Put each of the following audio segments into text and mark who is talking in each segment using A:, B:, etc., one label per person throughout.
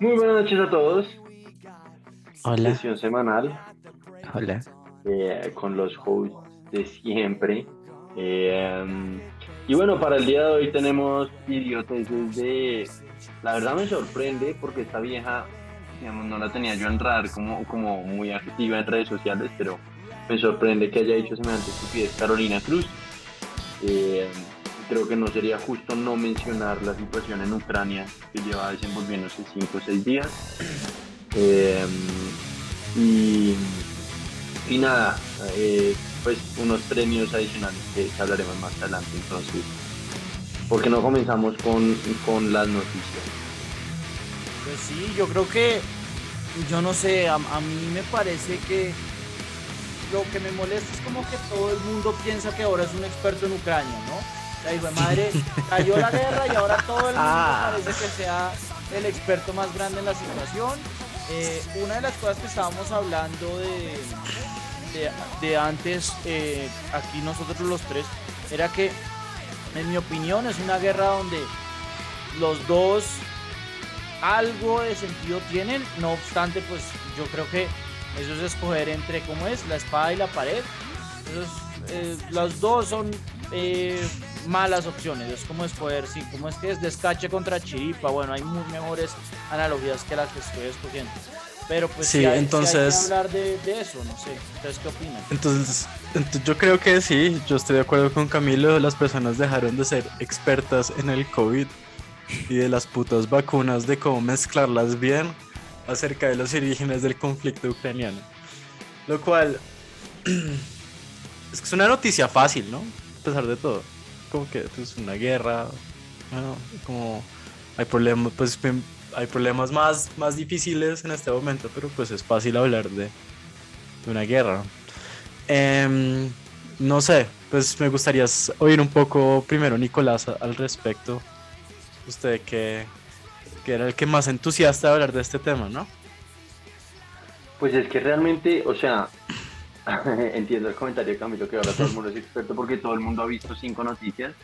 A: Muy buenas noches a todos.
B: Hola.
A: Sesión semanal
B: Hola.
A: eh, con los hosts de siempre. Eh, y bueno, para el día de hoy tenemos idioteces de... La verdad me sorprende porque esta vieja, digamos, no la tenía yo en radar como, como muy activa en redes sociales, pero me sorprende que haya dicho semejante estupidez Carolina Cruz. Eh, creo que no sería justo no mencionar la situación en Ucrania que lleva desenvolviéndose 5 o 6 días. Eh, y, nada, eh, pues unos premios adicionales que hablaremos más adelante. Entonces, ¿por qué no comenzamos con, con las noticias?
C: Pues sí, yo creo que, yo no sé, a mí me parece que lo que me molesta es como que todo el mundo piensa que ahora es un experto en Ucrania, ¿no? La hijo de madre cayó la guerra y ahora todo el mundo
B: Ah.
C: parece que sea el experto más grande en la situación. Eh, una de las cosas que estábamos hablando de, de, de antes, eh, aquí nosotros los tres, era que, en mi opinión, es una guerra donde los dos algo de sentido tienen, no obstante, pues yo creo que eso es escoger entre, ¿cómo es? La espada y la pared. Entonces, eh, las dos son eh, malas opciones, es como escoger, sí, como es que es descache contra chiripa, bueno, hay muy mejores analogías que las que estoy escogiendo. Pero pues
B: Sí,
C: hay, sí
B: entonces-
C: hay que hablar de, de eso, no sé, ¿ustedes qué opinan?
B: Entonces, ent- yo creo que sí, yo estoy de acuerdo con Camilo, las personas dejaron de ser expertas en el COVID y de las putas vacunas, de cómo mezclarlas bien acerca de los orígenes del conflicto ucraniano. Lo cual es que es una noticia fácil, ¿no? A pesar de todo. Como que es una guerra, bueno, como hay problemas, pues hay problemas más, más difíciles en este momento, pero pues es fácil hablar de, de una guerra. Em, no sé, pues me gustaría oír un poco primero Nicolás al respecto. Usted que, que era el que más entusiasta de hablar de este tema, ¿no?
A: Pues es que realmente, o sea, entiendo el comentario de Camilo que ahora todo el mundo es experto porque todo el mundo ha visto cinco noticias.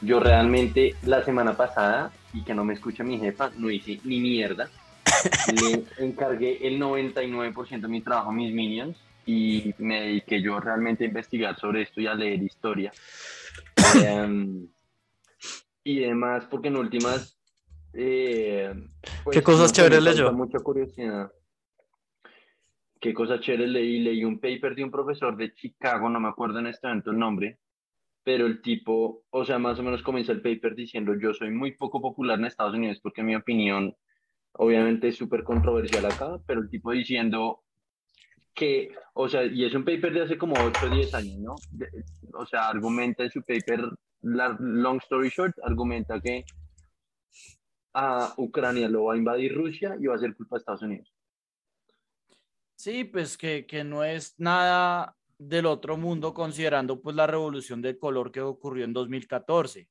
A: Yo realmente la semana pasada, y que no me escucha mi jefa, no hice ni mierda. Le encargué el 99% de mi trabajo a mis minions y me dediqué yo realmente a investigar sobre esto y a leer historia. Em, y demás, porque en últimas... eh, pues,
B: ¿Qué cosas
A: no
B: chéveres leyó?
A: Mucha curiosidad. ¿Qué cosas chéveres leí? Leí un paper de un profesor de Chicago, no me acuerdo en este momento el nombre, pero el tipo, o sea, más o menos comienza el paper diciendo, yo soy muy poco popular en Estados Unidos porque mi opinión obviamente es súper controversial acá, pero el tipo diciendo que, o sea, y es un paper de hace como 8 o 10 años, ¿no? O sea, argumenta en su paper, la- long story short, argumenta que a Ucrania lo va a invadir Rusia y va a ser culpa de Estados Unidos.
C: Sí, pues que, que no es nada del otro mundo considerando pues la revolución del color que ocurrió en 2014.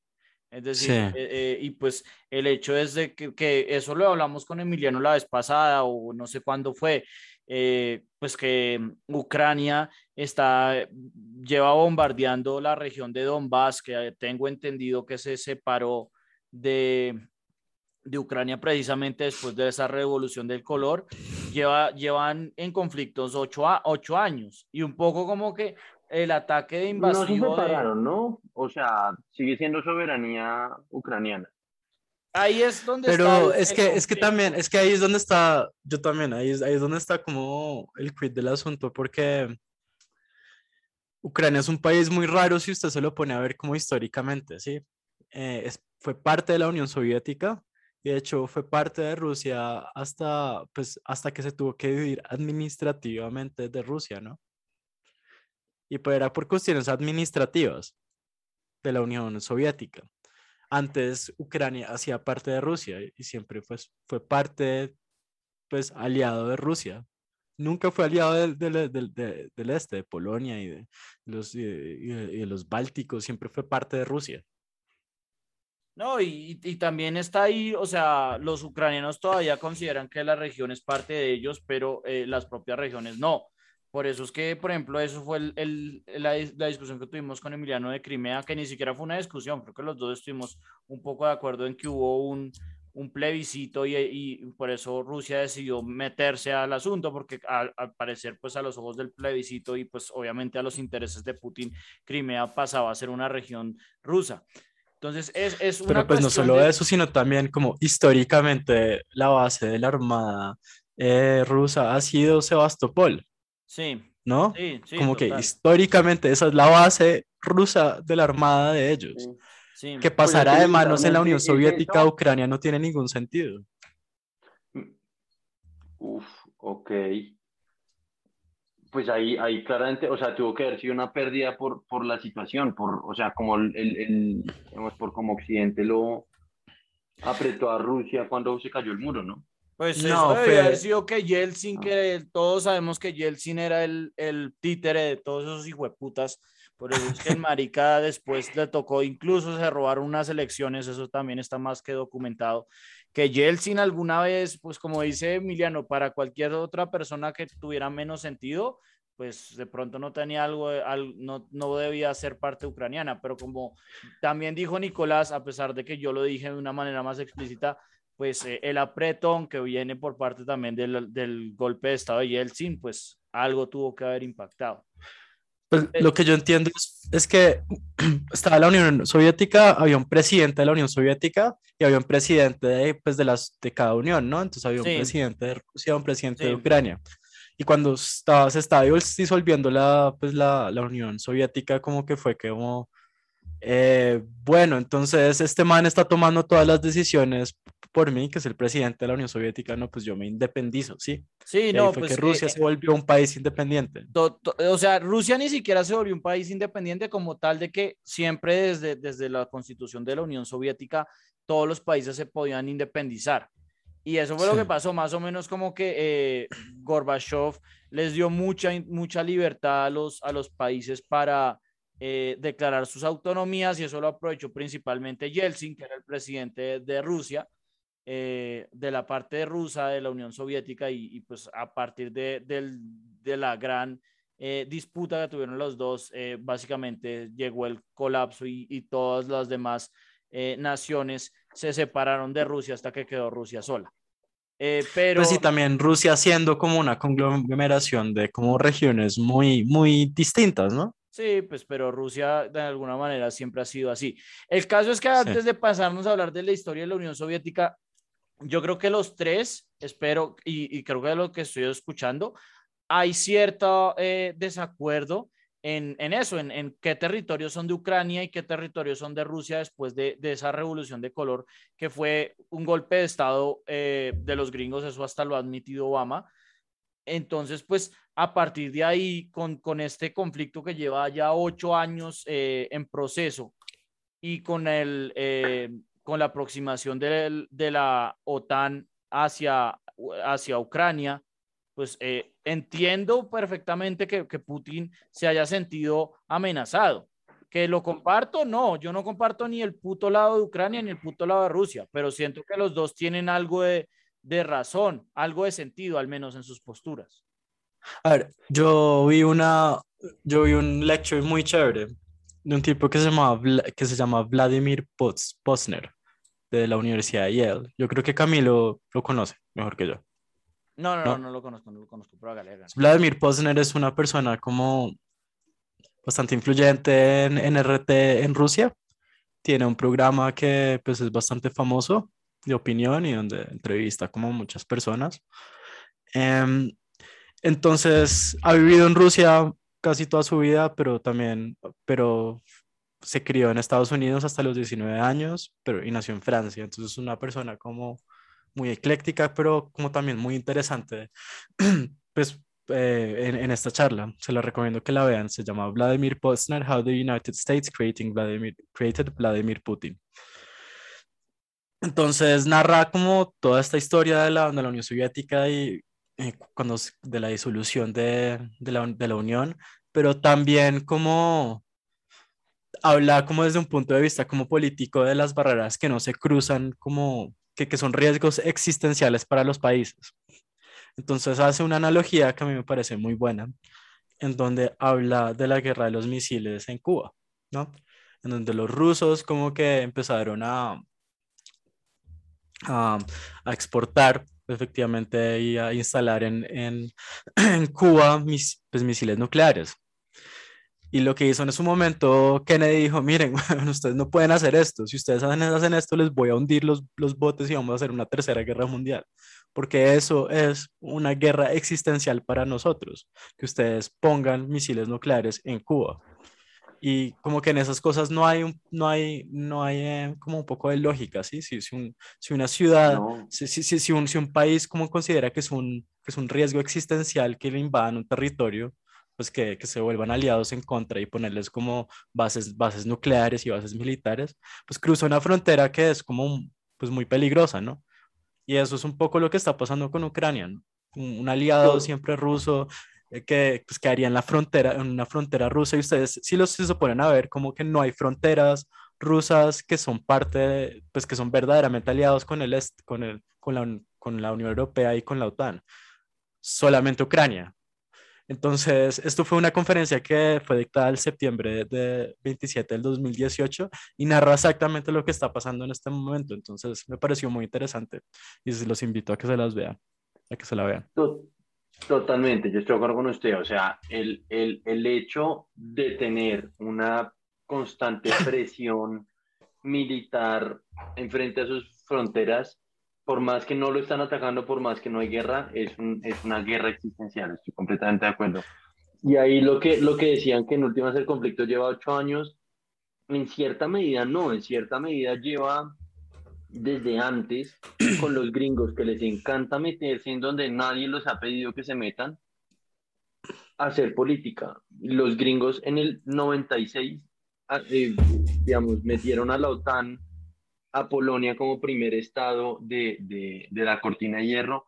C: Es decir,
B: Sí.
C: eh, eh, y pues el hecho es de que, que eso lo hablamos con Emiliano la vez pasada o no sé cuándo fue, eh, pues que Ucrania está, lleva bombardeando la región de Donbass, que tengo entendido que se separó de, de Ucrania precisamente después de esa revolución del color, lleva, llevan en conflictos ocho, a- ocho años y un poco como que el ataque de
A: No se
C: invasivo de-
A: separaron, ¿no? O sea, sigue siendo soberanía ucraniana.
C: ahí es donde está
B: Pero es que, es que también, es que ahí es donde está, yo también, ahí es, ahí es donde está como el quid del asunto, porque Ucrania es un país muy raro si usted se lo pone a ver como históricamente, ¿sí? Eh, es- fue parte de la Unión Soviética y de hecho fue parte de Rusia hasta, pues, hasta que se tuvo que dividir administrativamente de Rusia, ¿no? Y pues era por cuestiones administrativas de la Unión Soviética antes Ucrania hacía parte de Rusia y siempre fue, fue parte, pues, aliado de Rusia. Nunca fue aliado del, del- del- de- del este, de Polonia y de los, y de los Bálticos, siempre fue parte de Rusia.
C: No, y, y también está ahí, o sea, los ucranianos todavía consideran que la región es parte de ellos, pero eh, las propias regiones no. Por eso es que, por ejemplo, eso fue el, el- la, la discusión que tuvimos con Emiliano de Crimea, que ni siquiera fue una discusión, creo que los dos estuvimos un poco de acuerdo en que hubo un, un plebiscito y, por eso Rusia decidió meterse al asunto porque al, parecer pues a los ojos del plebiscito y pues obviamente a los intereses de Putin, Crimea pasaba a ser una región rusa. Entonces es, es una
B: Pero pues no solo eso, sino también como históricamente la base de la Armada eh, rusa ha sido Sebastopol.
C: Sí.
B: ¿No? Sí, sí, como que históricamente esa es la base rusa de la Armada de ellos que pues pasará de manos en la Unión Soviética a Ucrania no tiene ningún sentido.
A: Uf, ok. Pues ahí, ahí claramente, o sea, tuvo que haber sido una pérdida por, por la situación, por, o sea, como el, el, por como Occidente lo apretó a Rusia cuando se cayó el muro, ¿no?
C: Pues no, debe haber sido que Yeltsin, que todos sabemos que Yeltsin era el, el títere de todos esos hijueputas por eso es que el marica después le tocó, incluso se robaron unas elecciones, eso también está más que documentado. Que Yeltsin alguna vez, pues como dice Emiliano, para cualquier otra persona que tuviera menos sentido, pues de pronto no tenía algo, no, no debía ser parte ucraniana, pero como también dijo Nicolás, a pesar de que yo lo dije de una manera más explícita, pues eh, el apretón que viene por parte también del, del golpe de Estado de Yeltsin, pues algo tuvo que haber impactado.
B: Pues, lo que yo entiendo es, que estaba la Unión Soviética, había un presidente de la Unión Soviética y había un presidente de, pues, de, las, de cada unión, ¿no? Entonces había un presidente de Rusia, un presidente de Ucrania. Y cuando estaba, se estaba disolviendo la, pues, la, la Unión Soviética, como que fue como, eh, bueno, entonces este man está tomando todas las decisiones por mí, que es el presidente de la Unión Soviética, no, pues yo me independizo, ¿sí?
C: Sí, no,
B: fue
C: pues
B: que Rusia
C: eh,
B: se volvió un país independiente.
C: o sea, Rusia ni siquiera se volvió un país independiente como tal de que siempre desde, desde la constitución de la Unión Soviética todos los países se podían independizar. Y eso fue lo que pasó, más o menos como que eh, Gorbachev les dio mucha, mucha libertad a los, a los países para eh, declarar sus autonomías y eso lo aprovechó principalmente Yeltsin, que era el presidente de Rusia, eh, de la parte rusa de la Unión Soviética y, pues a partir de, de la gran eh, disputa que tuvieron los dos, básicamente llegó el colapso y, y todas las demás naciones se separaron de Rusia hasta que quedó Rusia sola. pero
B: pues sí, también Rusia siendo como una conglomeración de como regiones muy, muy distintas, ¿no?
C: Sí, pues pero Rusia de alguna manera siempre ha sido así. El caso es que antes de pasarnos a hablar de la historia de la Unión Soviética, yo creo que los tres, espero, y, creo que de lo que estoy escuchando, hay cierto eh, desacuerdo en, en eso, en, en, qué territorios son de Ucrania y qué territorios son de Rusia después de, de esa revolución de color, que fue un golpe de Estado eh, de los gringos, eso hasta lo ha admitido Obama. Entonces, pues a partir de ahí, con, con este conflicto que lleva ya ocho años eh, en proceso y con el con la aproximación de, de la OTAN hacia, hacia Ucrania, pues eh, entiendo perfectamente que, que, Putin se haya sentido amenazado. Que lo comparto, no, yo no comparto ni el puto lado de Ucrania ni el puto lado de Rusia, pero siento que los dos tienen algo de, de razón, algo de sentido, al menos en sus posturas.
B: A ver, yo vi una, yo vi un lecture muy chévere de un tipo que se llama, que se llama Vladimir Posner, de la Universidad de Yale. Yo creo que Camilo lo conoce mejor que yo.
C: No, no, no, no, lo conozco, no lo conozco, pero
B: Vladimir Posner es una persona como bastante influyente en, en RT en Rusia. Tiene un programa que pues es bastante famoso de opinión y donde entrevista como muchas personas. Em, entonces, ha vivido en Rusia casi toda su vida, pero también, pero se crió en Estados Unidos hasta los 19 años, pero y nació en Francia. Entonces es una persona como muy ecléctica, pero como también muy interesante. pues eh, en, en, esta charla, se la recomiendo que la vean. Se llama Vladimir Posner, How the United States Creating Vladimir, Created Vladimir Putin. Entonces narra como toda esta historia de la, de la Unión Soviética y eh, cuando de la disolución de, de, la, de la Unión, pero también como habla como desde un punto de vista como político de las barreras que no se cruzan, como que, que son riesgos existenciales para los países. Entonces hace una analogía que a mí me parece muy buena, en donde habla de la guerra de los misiles en Cuba, ¿no? En donde los rusos como que empezaron a, a, exportar efectivamente y a instalar en, en, Cuba mis, pues, misiles nucleares. Y lo que hizo en ese momento, Kennedy dijo, miren, ustedes no pueden hacer esto. Si ustedes hacen, esto, les voy a hundir los, los botes y vamos a hacer una tercera guerra mundial. Porque eso es una guerra existencial para nosotros, que ustedes pongan misiles nucleares en Cuba. Y como que en esas cosas no hay, un, no hay, no hay eh, como un poco de lógica, ¿sí? Si, si, un, si una ciudad, si, si, si, un, si un país como considera que es un, que es un riesgo existencial que le invadan un territorio, pues que, que, se vuelvan aliados en contra y ponerles como bases, bases nucleares y bases militares, pues cruza una frontera que es como pues muy peligrosa, ¿no? Y eso es un poco lo que está pasando con Ucrania, ¿no? un, aliado siempre ruso que, pues, que en la frontera, en una frontera rusa y ustedes si los se ponen a ver como que no hay fronteras rusas que son parte, pues que son verdaderamente aliados con el, con, el, con, la, con la Unión Europea y con la OTAN. Solamente Ucrania, entonces, esto fue una conferencia que fue dictada el septiembre de 27 del 2018 y narra exactamente lo que está pasando en este momento. Entonces, me pareció muy interesante y los invito a que se las vean, a que se la vean.
A: Totalmente, yo estoy de acuerdo con usted. O sea, el, el, el hecho de tener una constante presión militar en frente a sus fronteras por más que no lo están atacando, por más que no hay guerra, es, un, es una guerra existencial, estoy completamente de acuerdo. Y ahí lo que, lo que decían que en últimas el conflicto lleva ocho años, en cierta medida no, en cierta medida lleva desde antes con los gringos que les encanta meterse en donde nadie los ha pedido que se metan a hacer política. Los gringos en el 96, ah, eh, digamos, metieron a la OTAN a Polonia como primer estado de, de, de, la cortina de hierro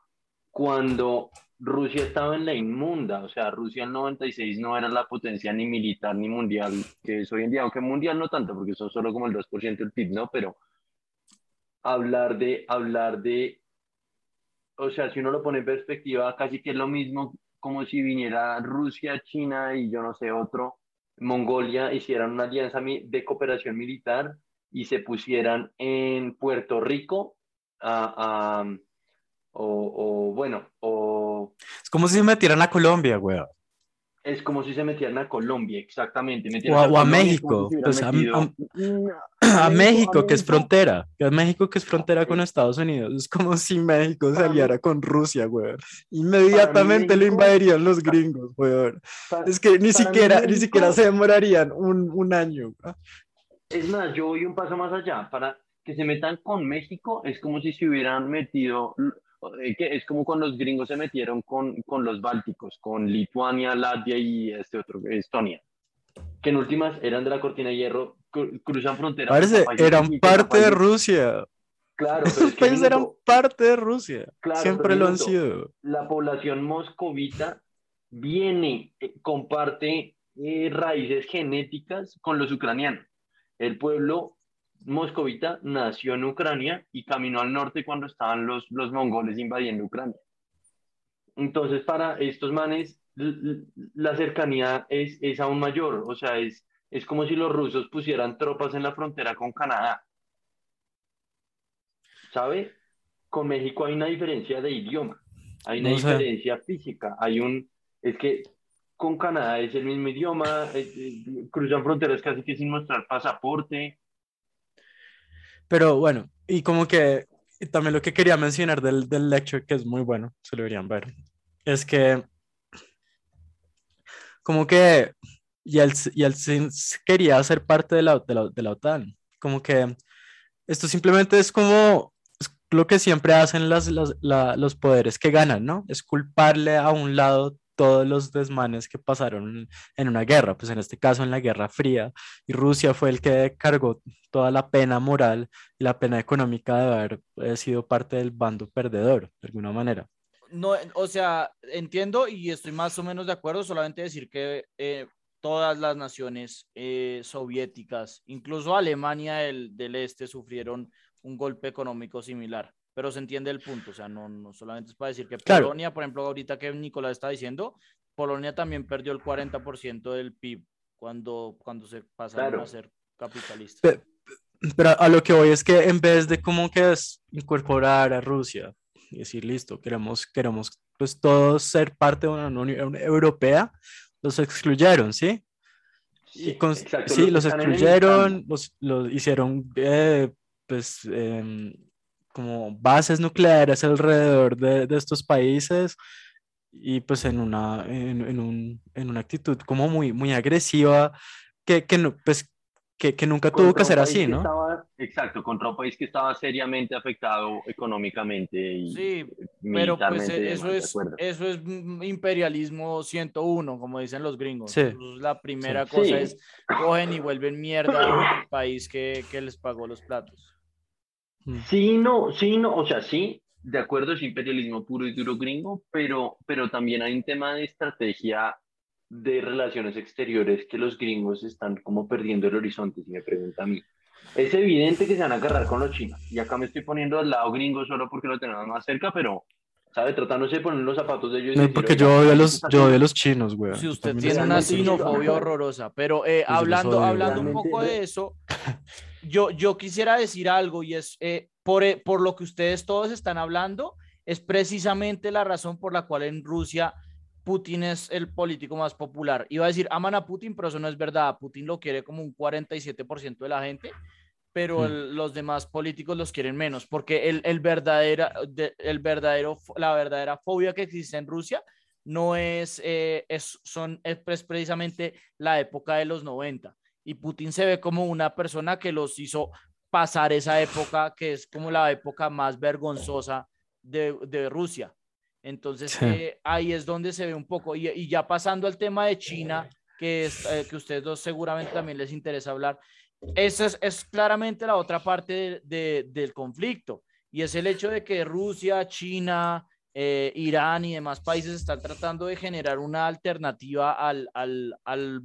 A: cuando Rusia estaba en la inmunda, o sea, Rusia en 96 no era la potencia ni militar ni mundial que es hoy en día, aunque mundial no tanto, porque son solo como el 2% del PIB, ¿no? Pero hablar de, hablar de, o sea, si uno lo pone en perspectiva, casi que es lo mismo como si viniera Rusia, China y yo no sé, otro, Mongolia, hicieran una alianza de cooperación militar y se pusieran en Puerto Rico a, o, bueno, o...
B: Es como si se metieran a Colombia, güey.
A: Es como si se metieran a Colombia, exactamente.
B: O a, México. Pues a, México, que es frontera. A México, que es frontera con Estados Unidos. Es como si México se aliara con Rusia, güey. Inmediatamente lo invadirían los gringos, güey. Es que ni siquiera, ni siquiera se demorarían un, un año.
A: Es más, yo voy un paso más allá. Para que se metan con México es como si se hubieran metido, que es como cuando los gringos se metieron con, con los bálticos, con Lituania, Latvia y este otro, Estonia, que en últimas eran de la cortina de hierro, cruzan fronteras.
B: Parece, eran parte de Rusia.
A: Claro,
B: pero es eran parte de Rusia. Siempre lo han sido.
A: La población moscovita viene, eh, comparte eh, raíces genéticas con los ucranianos. El pueblo moscovita nació en Ucrania y caminó al norte cuando estaban los, los mongoles invadiendo Ucrania. Entonces, para estos manes, la cercanía es, es aún mayor, o sea, es, es como si los rusos pusieran tropas en la frontera con Canadá. ¿Sabe? Con México hay una diferencia de idioma, hay una diferencia física, hay un, es que con Canadá es el mismo idioma, eh, eh, cruzan fronteras casi que sin mostrar pasaporte.
B: Pero bueno, y como que también lo que quería mencionar del, del lecture, que es muy bueno, se lo deberían ver, es que como que y y él quería ser parte de la, de la, de la OTAN. Como que esto simplemente es como lo que siempre hacen las, las, los poderes que ganan, ¿no? Es culparle a un lado todos los desmanes que pasaron en una guerra, pues en este caso en la Guerra Fría, y Rusia fue el que cargó toda la pena moral y la pena económica de haber eh, sido parte del bando perdedor, de alguna manera.
C: No, o sea, entiendo y estoy más o menos de acuerdo, solamente decir que eh, todas las naciones eh, soviéticas, incluso Alemania del, del Este, sufrieron un golpe económico similar pero se entiende el punto, o sea, no, no solamente es para decir que Polonia, por ejemplo, ahorita que Nicolás está diciendo, Polonia también perdió el 40% del PIB cuando, cuando se pasaron a ser capitalistas.
B: pero a lo que voy es que en vez de como que es incorporar a Rusia y decir, listo, queremos, queremos pues todos ser parte de una Unión Europea, los excluyeron, ¿sí? Sí, sí los, excluyeron, los, los, hicieron eh, pues em, como bases nucleares alrededor de, de, estos países y pues en una, en, en, un, en una actitud como muy, muy agresiva que, que no, pues que, que nunca tuvo que ser así, ¿no?
A: exacto, contra un país que estaba seriamente afectado económicamente. Y
C: sí, pero pues eso es, eso es imperialismo 101, como dicen los gringos. Sí. la primera cosa es, cogen y vuelven mierda al país que, que les pagó los platos.
A: Mm. Sí, no, sí, no, o sea, sí, de acuerdo, es imperialismo puro y duro gringo, pero, pero también hay un tema de estrategia de relaciones exteriores que los gringos están como perdiendo el horizonte, si me pregunta a mí. Es evidente que se van a agarrar con los chinos. Y acá me estoy poniendo al lado gringo solo porque lo tenemos más cerca, pero, ¿sabe? Tratándose de poner los zapatos de ellos.
B: No, porque yo odio a los, yo odio los chinos, güey.
C: Si usted tiene una sinofobia horrorosa. Pero eh, pues hablando, hablando un poco de eso, yo, yo quisiera decir algo y es eh, por, eh, por lo que ustedes todos están hablando, es precisamente la razón por la cual en Rusia Putin es el político más popular. Iba a decir, aman a Putin, pero eso no es verdad. Putin lo quiere como un 47% de la gente, pero hmm. los demás políticos los quieren menos, porque el, el, verdadera, el verdadero, la verdadera fobia que existe en Rusia no es, eh, es, son, es precisamente la época de los 90. Y Putin se ve como una persona que los hizo pasar esa época, que es como la época más vergonzosa de, de Rusia. Entonces, eh, ahí es donde se ve un poco. Y, ya pasando al tema de China, que, es, eh, que ustedes dos seguramente también les interesa hablar, esa es, es claramente la otra parte de, del conflicto. Y es el hecho de que Rusia, China, eh, Irán y demás países están tratando de generar una alternativa al, al, al,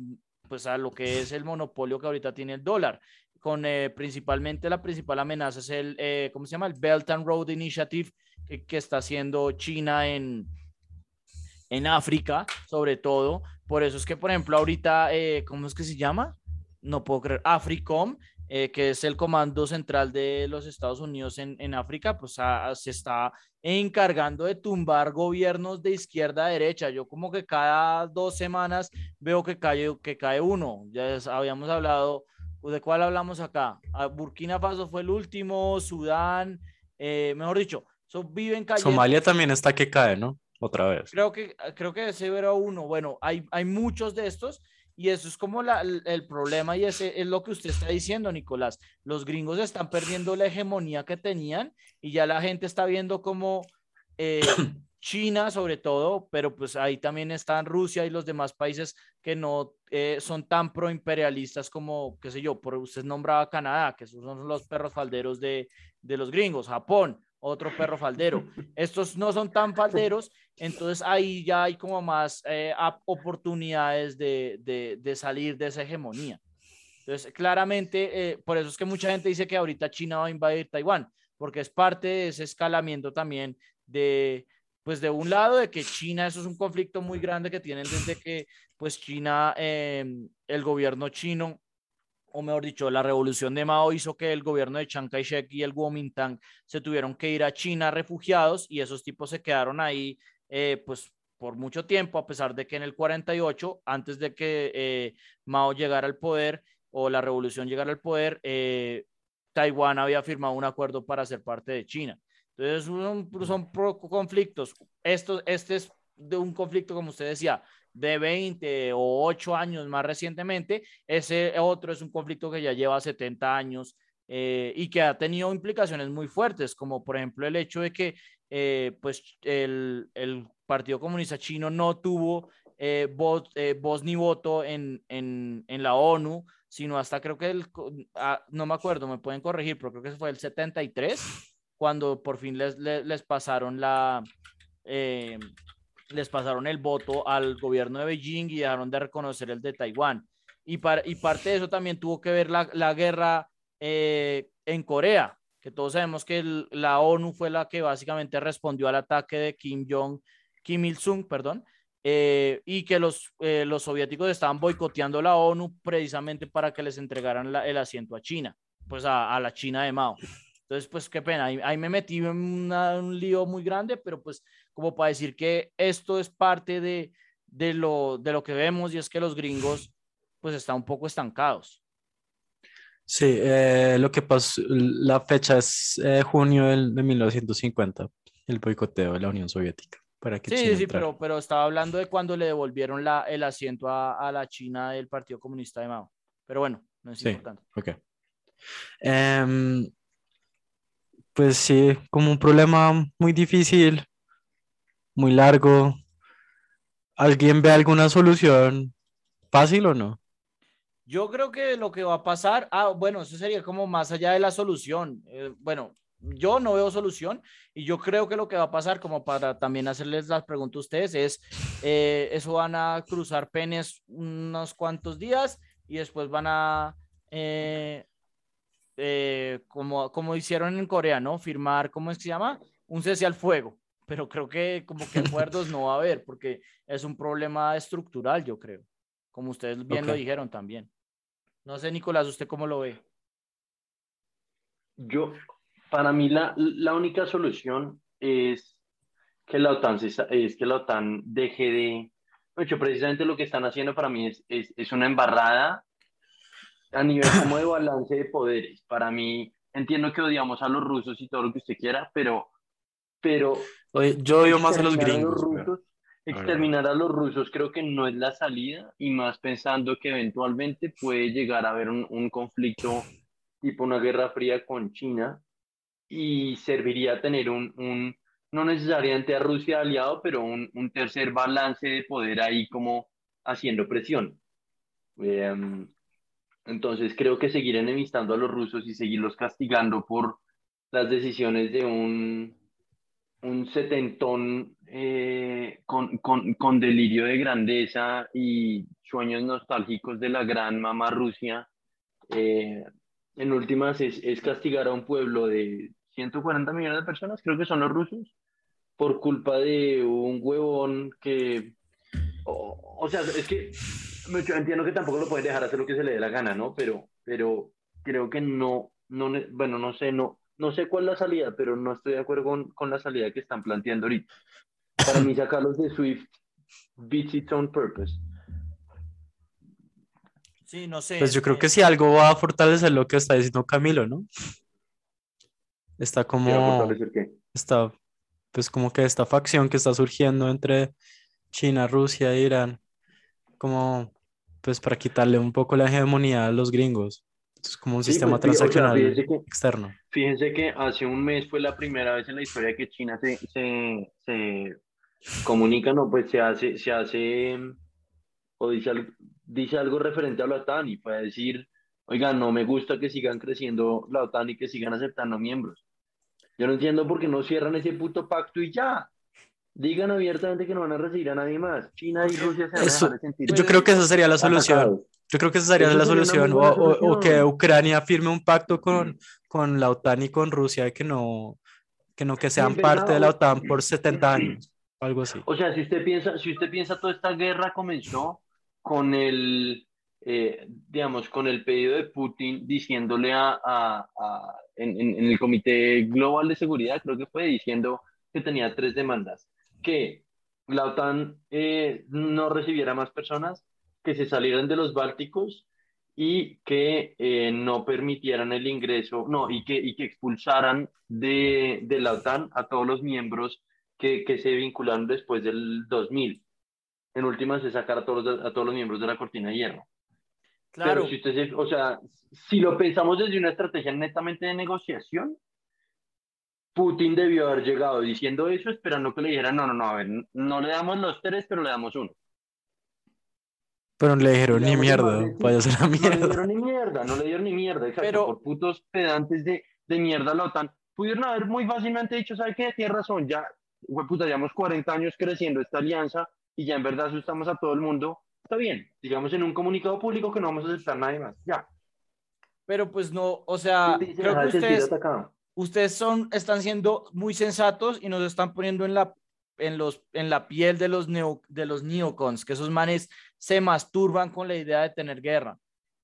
C: pues a lo que es el monopolio que ahorita tiene el dólar con principalmente la principal amenaza es el, ¿cómo se llama? El Belt and Road Initiative, que, está haciendo China en, en África, sobre todo. Por eso es que, por ejemplo, ahorita, eh, ¿cómo es que se llama? No puedo creer, AFRICOM, eh, que es el comando central de los Estados Unidos en, en África, pues se está encargando de tumbar gobiernos de izquierda a derecha. Yo como que cada dos semanas veo que cae, que cae uno. Ya habíamos hablado, ¿de cuál hablamos acá? Ah, Burkina Faso fue el último, Sudán, eh, mejor dicho, viven
B: Somalia también está que cae, ¿no? Otra vez.
C: Creo que, creo que ese era uno. Bueno, hay, hay muchos de estos y eso es como la, el, problema y ese es lo que usted está diciendo, Nicolás. Los gringos están perdiendo la hegemonía que tenían y ya la gente está viendo como eh, China sobre todo, pero pues ahí también están Rusia y los demás países que no eh, son tan proimperialistas como, qué sé yo, por usted nombraba Canadá, que son los perros falderos de, de los gringos, Japón otro perro faldero. Estos no son tan falderos, entonces ahí ya hay como más eh, oportunidades de, de, salir de esa hegemonía. Entonces, claramente, eh, por eso es que mucha gente dice que ahorita China va a invadir Taiwán, porque es parte de ese escalamiento también de, pues de un lado, de que China, eso es un conflicto muy grande que tienen desde que, pues China, em, el gobierno chino o mejor dicho, la revolución de Mao hizo que el gobierno de Chiang Kai-shek y el Kuomintang se tuvieron que ir a China refugiados y esos tipos se quedaron ahí eh, pues por mucho tiempo, a pesar de que en el 48, antes de que eh, Mao llegara al poder o la revolución llegara al poder, eh, Taiwán había firmado un acuerdo para ser parte de China. Entonces son, son conflictos. Esto, este es de un conflicto, como usted decía, de 20 o 8 años más recientemente, ese otro es un conflicto que ya lleva 70 años eh, y que ha tenido implicaciones muy fuertes, como por ejemplo el hecho de que eh, pues el, el, Partido Comunista Chino no tuvo eh, voz, voz, ni voto en, en, en, la ONU, sino hasta creo que el, ah, no me acuerdo, me pueden corregir, pero creo que fue el 73, cuando por fin les, les pasaron la les pasaron el voto al gobierno de Beijing y dejaron de reconocer el de Taiwán. Y, y parte de eso también tuvo que ver la, la guerra eh, en Corea, que todos sabemos que la ONU fue la que básicamente respondió al ataque de Kim Jong, Kim Il-sung, perdón, eh, y que los, eh, los soviéticos estaban boicoteando la ONU precisamente para que les entregaran el asiento a China. pues a, la China de Mao. Entonces, pues qué pena, ahí, me metí en un lío muy grande, pero pues como para decir que esto es parte de, de, lo, de lo que vemos y es que los gringos pues están un poco estancados.
B: Sí, eh, lo que pasó, la fecha es eh, junio del, de 1950, el boicoteo de la Unión Soviética. Para que
C: sí, sí, pero, pero estaba hablando de cuando le devolvieron la, el asiento a, a la China del Partido Comunista de Mao. Pero bueno, no es importante.
B: Ok. Em, pues sí, como un problema muy difícil, muy largo. ¿Alguien ve alguna solución fácil o no?
C: Yo creo que lo que va a pasar, ah, bueno, eso sería como más allá de la solución. Eh, bueno, yo no veo solución y yo creo que lo que va a pasar, como para también hacerles las preguntas a ustedes, es eh, eso van a cruzar penes unos cuantos días y después van a, eh, como, como hicieron en Corea, ¿no? Firmar, ¿cómo es que se llama? Un cese al fuego. Pero creo que como que acuerdos no va a haber porque es un problema estructural, yo creo. Como ustedes bien lo dijeron también. No sé, Nicolás, ¿usted cómo lo ve?
A: Yo, para mí la, la única solución es que la OTAN, es que la OTAN deje de... hecho, precisamente lo que están haciendo para mí es, es, es una embarrada a nivel como de balance de poderes. Para mí, entiendo que odiamos a los rusos y todo lo que usted quiera, pero... pero
B: yo odio más a los gringos.
A: exterminar a los rusos creo que no es la salida y más pensando que eventualmente puede llegar a haber un, un conflicto tipo una guerra fría con China y serviría tener un, un no necesariamente a Rusia aliado, pero un, un, tercer balance de poder ahí como haciendo presión. Em, entonces creo que seguir enemistando a los rusos y seguirlos castigando por las decisiones de un, un setentón eh, con, con, con, delirio de grandeza y sueños nostálgicos de la gran mamá Rusia, eh, en últimas es, es castigar a un pueblo de 140 millones de personas, creo que son los rusos, por culpa de un huevón que... O, sea, es que yo entiendo que tampoco lo puede dejar hacer lo que se le dé la gana, ¿no? Pero, pero creo que no, no, bueno, no sé, no, no sé cuál es la salida, pero no estoy de acuerdo con, con la salida que están planteando ahorita. Para mí sacarlos de Swift beats its own purpose.
C: Sí, no sé.
B: Pues yo creo que si algo va a fortalecer lo que está diciendo Camilo, ¿no? Está como... Está, pues como que esta facción que está surgiendo entre China, Rusia e Irán, como pues para quitarle un poco la hegemonía a los gringos. Es como un sistema pues, transaccional externo.
A: Fíjense que hace un mes fue la primera vez en la historia que China se, se, se comunica, no, pues se hace, se hace o dice, dice algo referente a la OTAN y puede decir, oigan, no me gusta que sigan creciendo la OTAN y que sigan aceptando miembros. Yo no entiendo por qué no cierran ese puto pacto y ya. Digan abiertamente que no van a recibir a nadie más. China y Rusia se van a dejar de sentir.
B: Yo creo que esa sería la solución. Yo creo que esa sería la solución. O, o, que Ucrania firme un pacto con, con la OTAN y con Rusia que no que no que sean parte de la OTAN por 70 años. Algo así.
A: O sea, si usted piensa, si usted piensa toda esta guerra comenzó con el, eh, digamos, con el pedido de Putin diciéndole a, a, a en, el Comité Global de Seguridad, creo que fue diciendo que tenía tres demandas, que la OTAN eh, no recibiera más personas, que se salieran de los Bálticos y que eh, no permitieran el ingreso, no, y que, y que expulsaran de, de la OTAN a todos los miembros que, que, se vincularon después del 2000. En últimas, se sacar a todos, a todos los miembros de la cortina de hierro. Claro. Pero si usted, o sea, si lo pensamos desde una estrategia netamente de negociación, Putin debió haber llegado diciendo eso, esperando que le dijeran, no, no, no, a ver, no le damos los tres, pero le damos uno.
B: Pero no le dijeron ni mierda, vaya a la mierda.
A: No le dieron ni mierda, no le dieron ni mierda, exacto, pero... por putos pedantes de, de mierda la OTAN. Pudieron haber muy fácilmente dicho, ¿sabe qué? Tiene razón, ya, puta, llevamos 40 años creciendo esta alianza y ya en verdad asustamos a todo el mundo, está bien, digamos en un comunicado público que no vamos a aceptar nadie más, ya.
C: Pero pues no, o sea, creo que ustedes, ustedes son, están siendo muy sensatos y nos están poniendo en la, en los, en la piel de los, neo, de los neocons, que esos manes se masturban con la idea de tener guerra.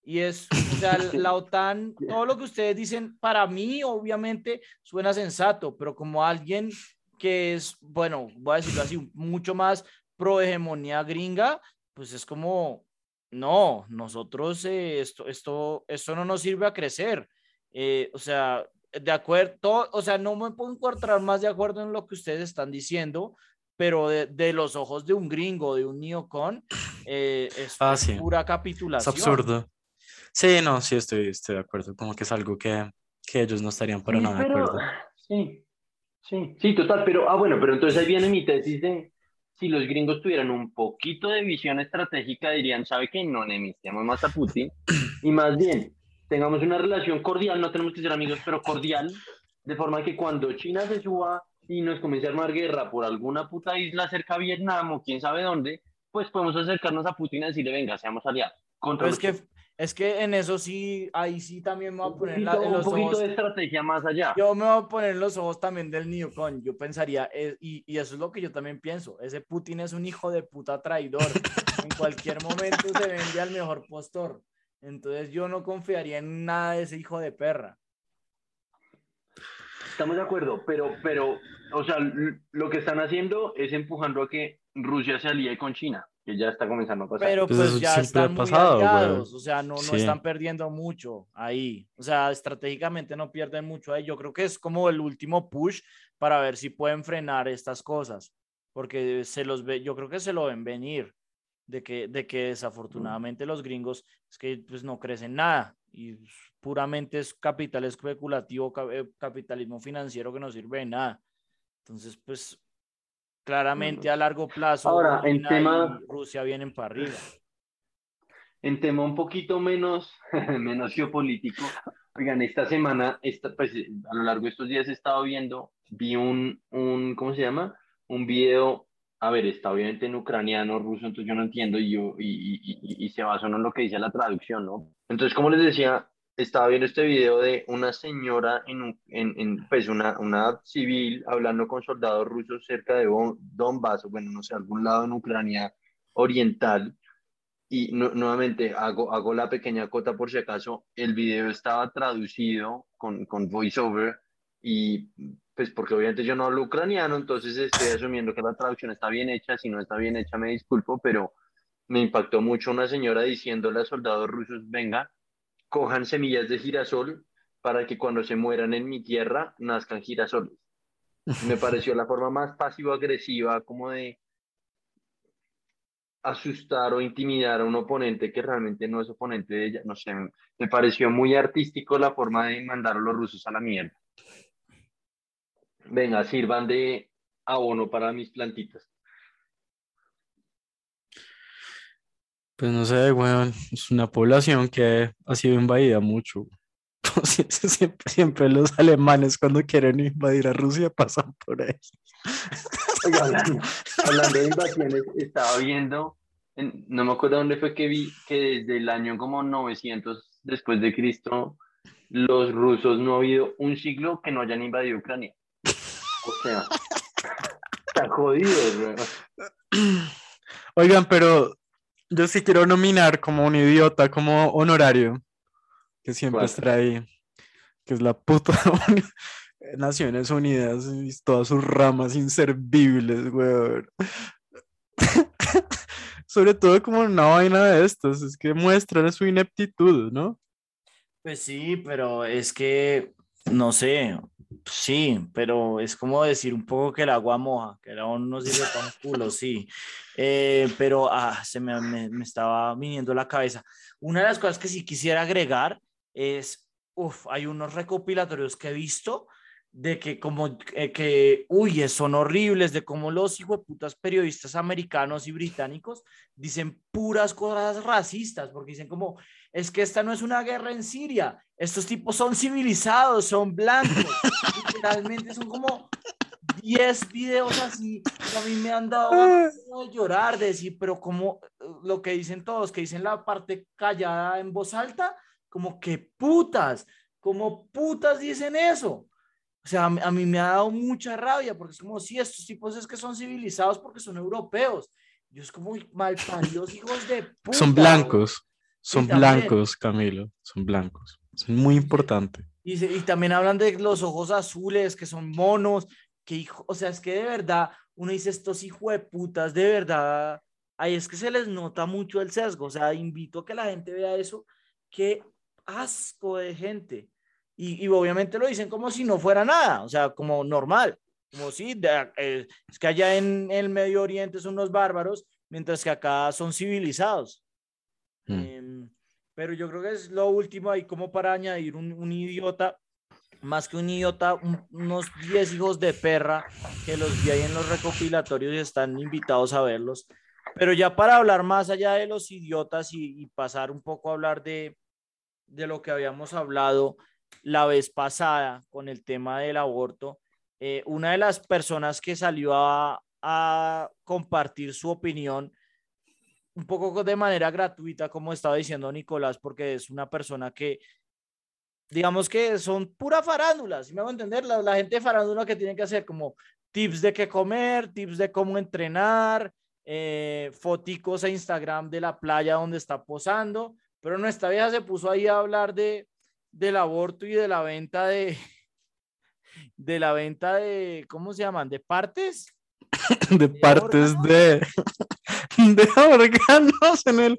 C: Y es, o sea, la OTAN, todo lo que ustedes dicen, para mí obviamente suena sensato, pero como alguien que es, bueno, voy a decirlo así, mucho más pro hegemonía gringa, pues es como, no, nosotros eh, esto, esto, esto no nos sirve a crecer. Eh, o sea, de acuerdo, o sea, no me puedo encontrar más de acuerdo en lo que ustedes están diciendo, pero de, los ojos de un gringo, de un neocon, eh, es
B: ah,
C: pura capitulación.
B: Es absurdo. Sí, no, sí, estoy, estoy de acuerdo. Como que es algo que, que ellos no estarían para nada de acuerdo.
A: Sí, sí, sí, total. Pero, ah, bueno, pero entonces ahí viene mi tesis de si los gringos tuvieran un poquito de visión estratégica, dirían, ¿sabe qué? No necesitamos más a Putin. Y más bien, tengamos una relación cordial, no tenemos que ser amigos, pero cordial, de forma que cuando China se suba y nos comience a armar guerra por alguna puta isla cerca a Vietnam o quién sabe dónde, pues podemos acercarnos a Putin y decirle, venga, seamos aliados.
C: Contra es, que, es que en eso sí, ahí sí también me voy a poner
A: la, en los un poquito de estrategia más allá.
C: Yo me voy a poner los ojos también del Newcon. Yo pensaría, eh, y, y, eso es lo que yo también pienso, ese Putin es un hijo de puta traidor. en cualquier momento se vende al mejor postor. Entonces yo no confiaría en nada de ese hijo de perra.
A: Estamos de acuerdo, pero, pero, o sea, lo que están haciendo es empujando a que Rusia se alíe con China, que ya está comenzando a pasar.
C: Pero pues, pues ya están muy aliados, o sea, no, no están perdiendo mucho ahí. O sea, estratégicamente no pierden mucho ahí. Yo creo que es como el último push para ver si pueden frenar estas cosas, porque se los ve, yo creo que se lo ven venir de que, de que desafortunadamente los gringos es que pues no crecen nada y puramente es capital especulativo, eh, capitalismo financiero que no sirve de nada. Entonces, pues claramente a largo plazo
A: Ahora, en tema,
C: Rusia vienen para arriba.
A: En tema un poquito menos, menos geopolítico, oigan, esta semana, esta, pues, a lo largo de estos días he estado viendo, vi un, un ¿cómo se llama? Un video a ver, está obviamente en ucraniano, ruso, entonces yo no entiendo y, yo, y, y, y, se basa en lo que dice la traducción, ¿no? Entonces, como les decía, estaba viendo este video de una señora, en, en, en pues una, una civil, hablando con soldados rusos cerca de Donbass, bueno, no sé, algún lado en Ucrania oriental. Y nuevamente hago, hago la pequeña cota por si acaso, el video estaba traducido con, con voiceover y pues porque obviamente yo no hablo ucraniano, entonces estoy asumiendo que la traducción está bien hecha, si no está bien hecha me disculpo, pero me impactó mucho una señora diciéndole a soldados rusos, venga, cojan semillas de girasol para que cuando se mueran en mi tierra nazcan girasoles. Me pareció la forma más pasivo-agresiva como de asustar o intimidar a un oponente que realmente no es oponente de ella. No sé, me pareció muy artístico la forma de mandar a los rusos a la mierda venga, sirvan de abono para mis plantitas.
B: Pues no sé, weón, es una población que ha sido invadida mucho. Siempre, los alemanes cuando quieren invadir a Rusia pasan por ahí.
A: hablando, de invasiones, estaba viendo, no me acuerdo dónde fue que vi que desde el año como 900 después de Cristo, los rusos no ha habido un siglo que no hayan invadido Ucrania. O sea, está jodido,
B: Oigan, pero yo sí quiero nominar como un idiota, como honorario, que siempre está ahí, que es la puta Naciones Unidas y todas sus ramas inservibles, weón. Sobre todo como una vaina de estas, es que muestran su ineptitud, ¿no?
C: Pues sí, pero es que, no sé, Sí, pero es como decir un poco que el agua moja, que el agua no sirve para un culo, sí. Eh, pero ah, se me, me, estaba viniendo la cabeza. Una de las cosas que sí quisiera agregar es, uff, hay unos recopilatorios que he visto de que como eh, que, uy, son horribles, de cómo los putas periodistas americanos y británicos dicen puras cosas racistas, porque dicen como, es que esta no es una guerra en Siria, estos tipos son civilizados, son blancos, literalmente son como 10 videos así, a mí me han dado de llorar, de decir, pero como lo que dicen todos, que dicen la parte callada en voz alta, como que putas, como putas dicen eso. O sea, a mí me ha dado mucha rabia porque es como, si estos tipos es que son civilizados porque son europeos. Yo es como mal paridos hijos de puta.
B: Son blancos. Son
C: también.
B: blancos, Camilo, son blancos. Es muy importante.
C: Y, se- y también hablan de los ojos azules, que son monos, que hijo, o sea, es que de verdad, uno dice estos hijos de putas, de verdad, ahí es que se les nota mucho el sesgo, o sea, invito a que la gente vea eso, qué asco de gente. Y, y obviamente lo dicen como si no fuera nada, o sea, como normal, como si de- eh, es que allá en el Medio Oriente son unos bárbaros, mientras que acá son civilizados.
B: Mm.
C: Em, pero yo creo que es lo último ahí como para añadir un, idiota, más que un idiota, un- unos 10 hijos de perra que los vi ahí en los recopilatorios y están invitados a verlos. Pero ya para hablar más allá de los idiotas y, pasar un poco a hablar de, de lo que habíamos hablado la vez pasada con el tema del aborto, eh, una de las personas que salió a compartir su opinión un poco de manera gratuita, como estaba diciendo Nicolás, porque es una persona que, digamos que son pura farándula, si me hago entender, la, la gente de farándula que tiene que hacer como tips de qué comer, tips de cómo entrenar, eh, foticos a Instagram de la playa donde está posando, pero nuestra vieja se puso ahí a hablar de, del aborto y de la venta de, de la venta de, ¿cómo se llaman? De partes.
B: de partes
C: órganos?
B: de, de órganos en, el,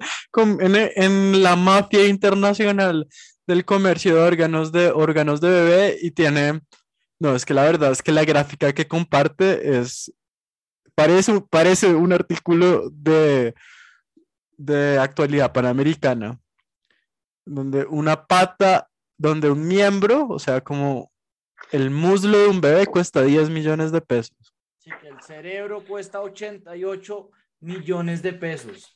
B: e- en la mafia internacional del comercio de órganos de órganos de bebé y tiene, no, es que la verdad es que la gráfica que comparte es, parece, parece un artículo de, de actualidad panamericana, donde una pata, donde un miembro, o sea, como el muslo de un bebé cuesta 10 millones de pesos.
C: Sí, que el cerebro cuesta 88 millones de pesos.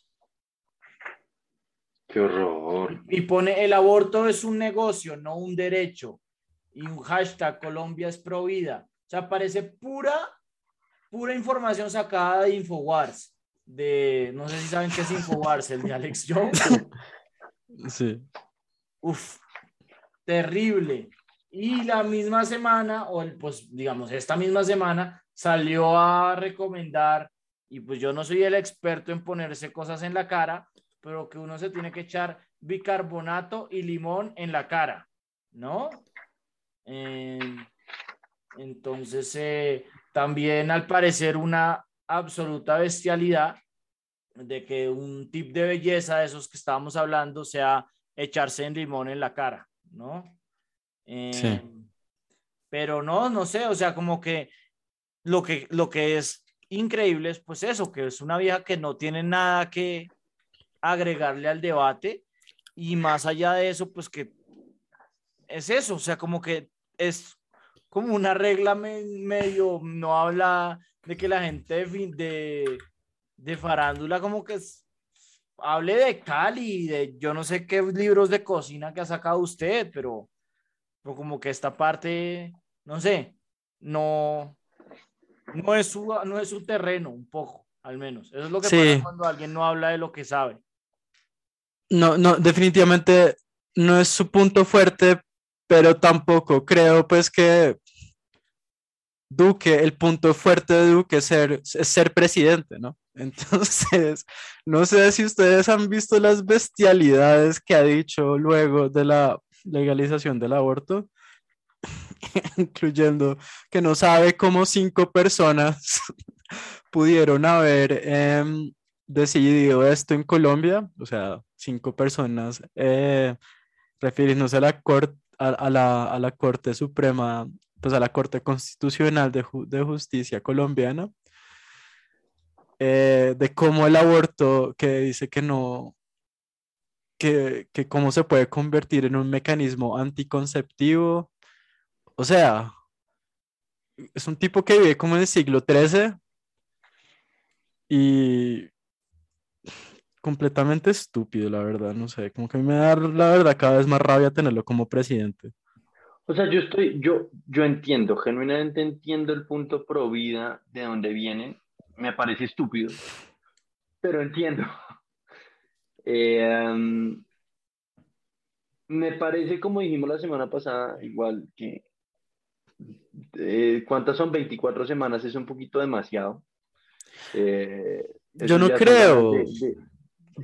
A: Qué horror.
C: Y pone, el aborto es un negocio, no un derecho. Y un hashtag, Colombia es pro vida. O sea, parece pura, pura información sacada de Infowars. De, no sé si saben qué es Infowars, el de Alex Jones.
B: Sí.
C: Uf, terrible. Y la misma semana, o el, pues digamos, esta misma semana, salió a recomendar, y pues yo no soy el experto en ponerse cosas en la cara, pero que uno se tiene que echar bicarbonato y limón en la cara, ¿no? Eh, entonces, eh, también al parecer una absoluta bestialidad de que un tip de belleza de esos que estábamos hablando sea echarse en limón en la cara, ¿no? Eh,
B: Sí.
C: Pero no, no sé, o sea, como que lo que, lo que es increíble es pues eso, que es una vieja que no tiene nada que agregarle al debate y más allá de eso, pues que es eso, o sea, como que es como una regla me- medio, no habla de que la gente de, de, de farándula como que es- hable de Cali, de yo no sé qué libros de cocina que ha sacado usted, pero, pero como que esta parte, no sé, no, no es su, no es su terreno, un poco, al menos. Eso es lo que
B: Sí.
C: pasa cuando alguien no habla de lo que sabe.
B: No, no, definitivamente no es su punto fuerte, pero tampoco creo pues que Duque, el punto fuerte de Duque es ser, es ser presidente, ¿no? Entonces, no sé si ustedes han visto las bestialidades que ha dicho luego de la legalización del aborto, incluyendo que no sabe cómo cinco personas pudieron haber em, decidido esto en Colombia, o sea, cinco personas eh, refiriéndose a la, cor- a, a la, a la Corte Suprema, pues a la Corte Constitucional de, de Justicia colombiana, eh, de cómo el aborto, que dice que no, que, que cómo se puede convertir en un mecanismo anticonceptivo, o sea, es un tipo que vive como en el siglo XIII y completamente estúpido, la verdad, no sé, como que a mí me da la verdad cada vez más rabia tenerlo como presidente.
A: O sea, yo estoy, yo, yo entiendo, genuinamente entiendo el punto pro vida de dónde vienen. Me parece estúpido, pero entiendo. Um, me parece, como dijimos la semana pasada, igual que eh, ¿cuántas son? 24 semanas es un poquito demasiado. Eh,
B: Yo no creo,
A: de- de-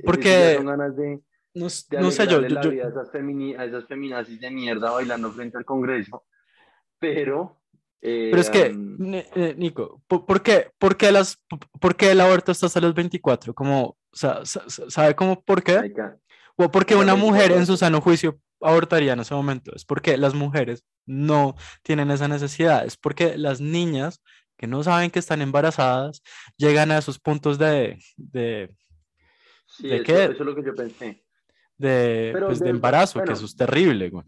B: porque-
A: ya son ganas de,
B: no, sé, yo, yo,
A: la
B: yo-
A: vida a esas, femini- a esas feminazis de mierda bailando frente al Congreso, pero... eh,
B: pero es que,
A: um,
B: Ni- Nico, ¿por, qué, por qué las, por qué el aborto está hasta los 24? Como, o sea, sa- sa- ¿sabe cómo por qué? O porque una mujer en
A: 24.
B: su sano juicio abortaría en ese momento. Es porque las mujeres no tienen esa necesidad. Es porque las niñas que no saben que están embarazadas llegan a esos puntos de, de,
A: sí,
B: ¿De
A: eso,
B: qué?
A: eso es lo que yo pensé.
B: de, pues, de
A: de-
B: embarazo, que
A: bueno.
B: eso es terrible. güey.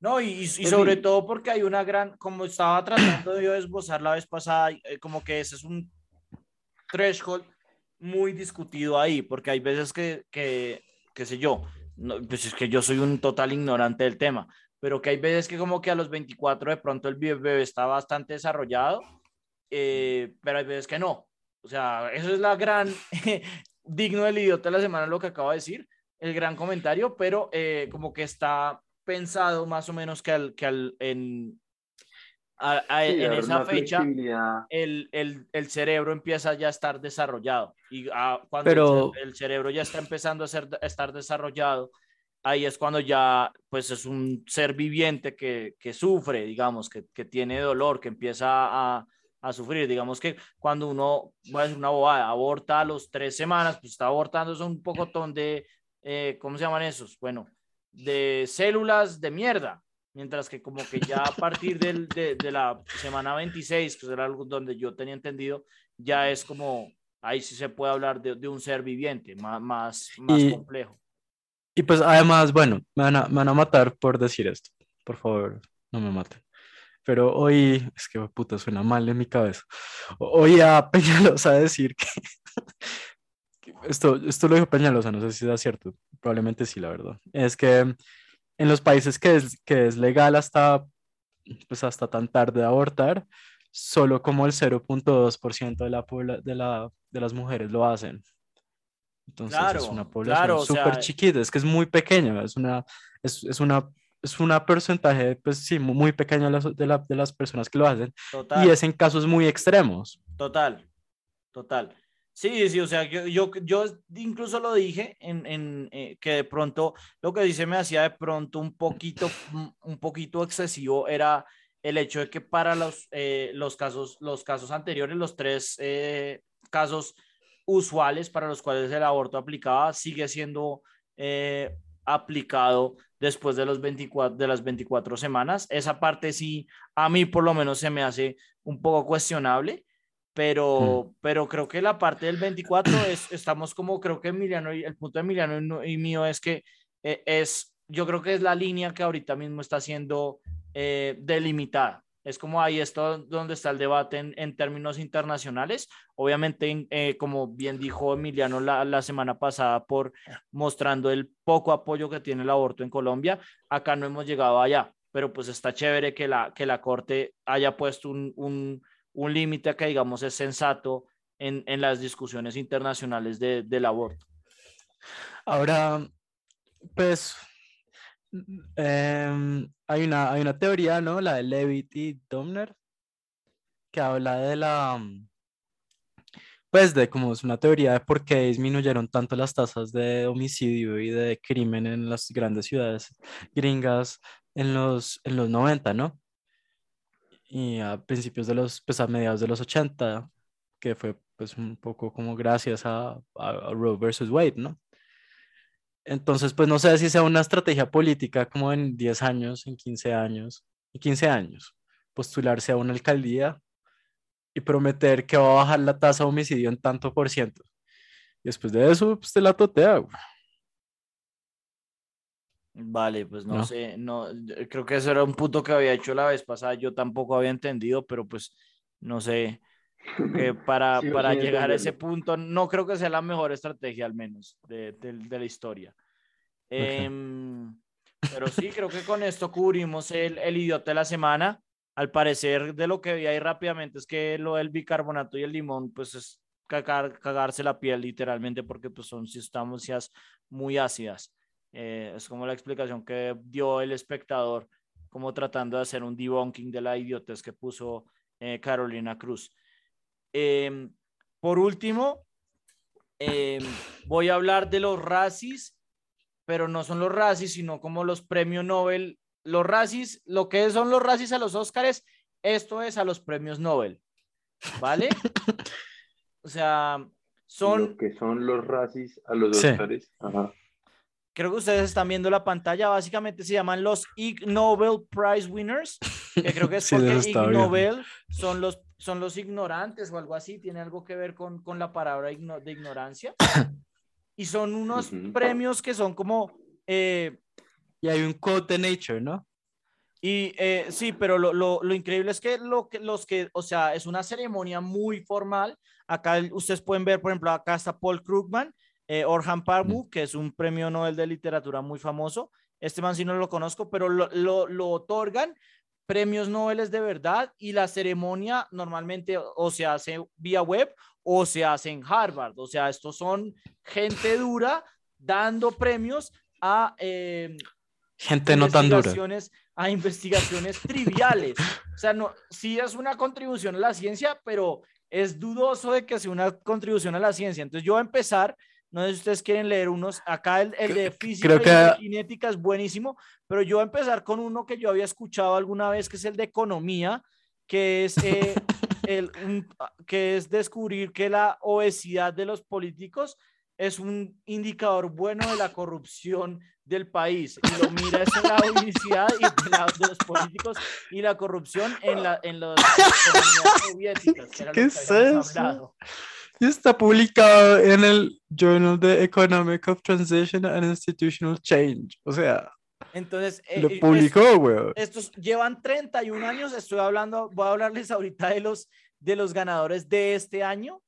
C: No, y, y- sobre
A: fin.
C: todo porque hay una gran, como estaba tratando yo de esbozar la vez pasada, eh, como que ese es un threshold muy discutido ahí, porque hay veces que, que qué sé yo, no, pues es que yo soy un total ignorante del tema, pero que hay veces que como que a los 24 de pronto el bebé está bastante desarrollado, eh, pero hay veces que no. O sea, eso es la gran, digno del idiota de la semana lo que acabo de decir, el gran comentario, pero eh, como que está pensado más o menos que, al, que al, en, a- a-
A: Sí,
C: en esa fecha el, el, el cerebro empieza ya a estar desarrollado. Y ah, cuando el
B: Pero-
C: ce- el, cerebro ya está empezando a, ser, a estar desarrollado, ahí es cuando ya pues es un ser viviente que, que sufre, digamos, que, que tiene dolor, que empieza a, a sufrir. Digamos que cuando uno, voy a decir una bobada, aborta a los tres semanas, pues está abortando son un pocotón de, eh, ¿cómo se llaman esos? Bueno, de células de mierda. Mientras que como que ya a partir del, de, de la semana 26, que era algo donde yo tenía entendido, ya es como, ahí sí se puede hablar de, de un ser viviente, más, más, más
B: Y-
C: complejo.
B: Y pues además, bueno, me van a, me van a matar por decir esto. Por favor, no me maten. Pero hoy, es que puta, suena mal en mi cabeza. Oí a Peñalosa decir que esto, esto lo dijo Peñalosa, no sé si es cierto, probablemente sí, la verdad. Es que en los países que es, que es legal hasta, pues hasta tan tarde abortar, solo como el 0.2% de la, de, la, de las mujeres lo hacen. Entonces es
C: Claro,
B: una población
C: claro, o
B: súper
C: sea,
B: chiquita, es que es muy pequeña, es una, es, es una, es una porcentaje, pues sí, mu- muy pequeño de las, de, la- de las personas que lo hacen,
C: Total.
B: y es en casos muy extremos.
C: Total, total. Sí, sí, o sea, yo, yo, yo incluso lo dije en, en eh, que de pronto lo que dice me hacía de pronto un poquito, un- poquito excesivo era el hecho de que para los, eh, los, casos, los casos anteriores, los tres eh, casos usuales para los cuales el aborto aplicaba, sigue siendo aplicado después de, los 24, de las 24 semanas. Esa parte sí, a mí por lo menos se me hace un poco cuestionable pero, pero creo que la parte del 24 es, estamos como, creo que Emiliano, y el punto de Emiliano y mío es que eh, es, yo creo que es la línea que ahorita mismo está siendo eh, delimitada. Es como ahí está donde está el debate en, en términos internacionales. Obviamente, en- eh, como bien dijo Emiliano la, la semana pasada, por mostrando el poco apoyo que tiene el aborto en Colombia, acá no hemos llegado allá, pero pues está chévere que la, que la Corte haya puesto un, un, un límite que digamos es sensato en, en las discusiones internacionales de, del aborto.
B: Ahora, pues, em, hay una, hay una teoría, ¿no? La de Levitt y Domner, que habla de la, pues, de cómo es una teoría de por qué disminuyeron tanto las tasas de homicidio y de crimen en las grandes ciudades gringas en los, en los 90, ¿no? Y a principios de los, pues, a mediados de los 80, que fue, pues, un poco como gracias a, a, Roe versus Wade, ¿no? Entonces, pues no sé si sea una estrategia política como en 10 años, en 15 años, en 15 años, postularse a una alcaldía y prometer que va a bajar la tasa de homicidio en tanto por ciento. Y después de eso, pues te la totea. güey.
C: Vale, pues no,
B: No.
C: sé, no, creo que eso era un punto que había hecho la vez pasada, yo tampoco había entendido, pero pues no sé, que para, para llegar a ese punto, no creo que sea la mejor estrategia al menos de, de- de la historia. Em, pero sí, creo que con esto cubrimos el, el idiota de la semana. Al parecer, de lo que vi ahí rápidamente es que lo del bicarbonato y el limón, pues es cagar- cagarse la piel literalmente porque pues son sustancias muy ácidas. Eh, es como la explicación que dio el espectador, como tratando de hacer un debunking de la idiotez que puso eh, Carolina Cruz. Em, por último, em, voy a hablar de los racis pero no son los Razzies, sino como los premios Nobel. Los Razzies, lo que son los Razzies a los Oscars, esto es a los premios Nobel. ¿Vale? o sea, son...
A: Lo que son los Razzies a los Oscars. Ajá
C: creo que ustedes están viendo la pantalla, básicamente se llaman los Ig Nobel Prize Winners, que creo que es porque Ig Nobel son los, son los ignorantes o algo así, tiene algo que ver con, con la palabra de ignorancia. Y son unos premios que son como... Eh,
B: y hay un quote de Nature, ¿no?
C: Y eh, sí, pero lo, lo, lo, increíble es que, lo que los que, o sea, es una ceremonia muy formal. Acá ustedes pueden ver, por ejemplo, acá está Paul Krugman, eh, Orhan Pamuk, que es un premio Nobel de literatura muy famoso. Este man sí no lo conozco, pero lo, lo, lo otorgan premios Nobel de verdad y la ceremonia normalmente o se hace vía web o se hace en Harvard. O sea, estos son gente dura dando premios a... Eh,
B: gente no tan dura.
C: A investigaciones triviales. O sea, no, sí es una contribución a la ciencia, pero es dudoso de que sea una contribución a la ciencia. Entonces yo voy a empezar no sé si ustedes quieren leer unos. Acá el, de física y de cinética es buenísimo, pero yo voy a empezar con uno que yo había escuchado alguna vez, que es el de economía, que es, eh, el, que es descubrir que la obesidad de los políticos es un indicador bueno de la corrupción del país. Y lo mira es la obesidad y de, los políticos y la corrupción en, la, en las soviéticas.
B: ¿Qué es eso? Está publicado en el Journal de Economic of Transition and Institutional Change. O sea,
C: entonces,
B: lo eh, publicó, güey.
C: Estos llevan 31 años. Estoy hablando, voy a hablarles ahorita de los, de los ganadores de este año.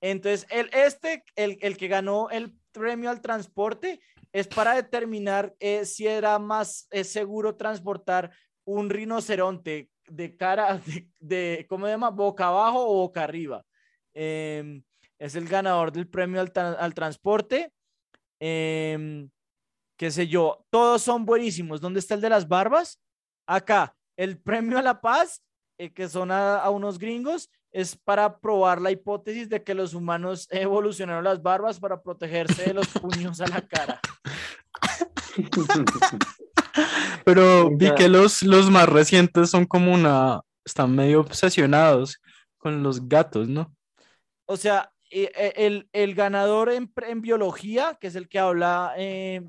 C: Entonces, el, este, el, el que ganó el premio al transporte, es para determinar eh, si era más eh, seguro transportar un rinoceronte de cara, de, de, ¿cómo se llama? Boca abajo o boca arriba. Em, es el ganador del premio al, transporte. Em, qué sé yo, todos son buenísimos. ¿Dónde está el de las barbas? Acá, el premio a la paz, eh, que son a, unos gringos, es para probar la hipótesis de que los humanos evolucionaron las barbas para protegerse de los puños a la cara.
B: Pero vi que los, los más recientes son como una, están medio obsesionados con los gatos, ¿no?
C: O sea, e, el, el ganador en, en, biología, que es el que habla eh,